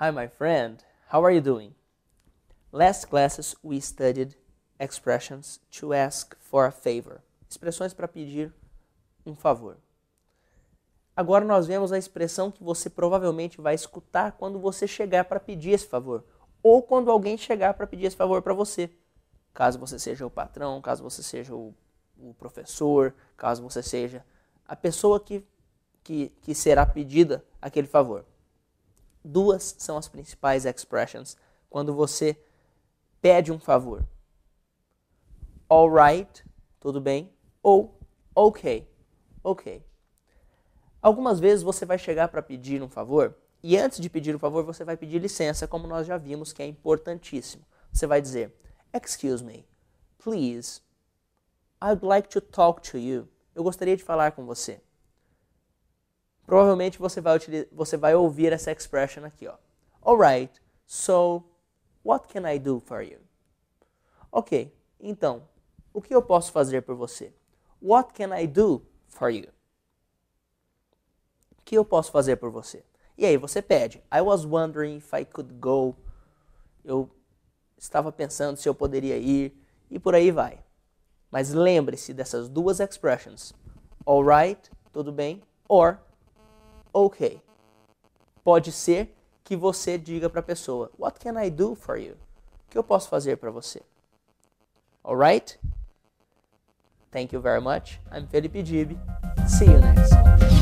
Hi, my friend. How are you doing? Last classes we studied expressions to ask for a favor. Expressões para pedir um favor. Agora nós vemos a expressão que você provavelmente vai escutar quando você chegar para pedir esse favor, ou quando alguém chegar para pedir esse favor para você. Caso você seja o patrão, caso você seja o, o professor, caso você seja a pessoa que, que, que será pedida aquele favor. Duas são as principais expressions quando você pede um favor. Alright, tudo bem? Ou ok, ok. Algumas vezes você vai chegar para pedir um favor e antes de pedir o um favor você vai pedir licença, como nós já vimos que é importantíssimo. Você vai dizer: Excuse me, please, I'd like to talk to you. Eu gostaria de falar com você. Provavelmente você vai, você vai ouvir essa expression aqui, ó. Alright, so what can I do for you? Ok, então, o que eu posso fazer por você? What can I do for you? O que eu posso fazer por você? E aí você pede. I was wondering if I could go. Eu estava pensando se eu poderia ir e por aí vai. Mas lembre-se dessas duas expressions. Alright, tudo bem? Or ok. Pode ser que você diga para a pessoa: What can I do for you? O que eu posso fazer para você? Alright? Thank you very much. I'm Felipe Dib. See you next.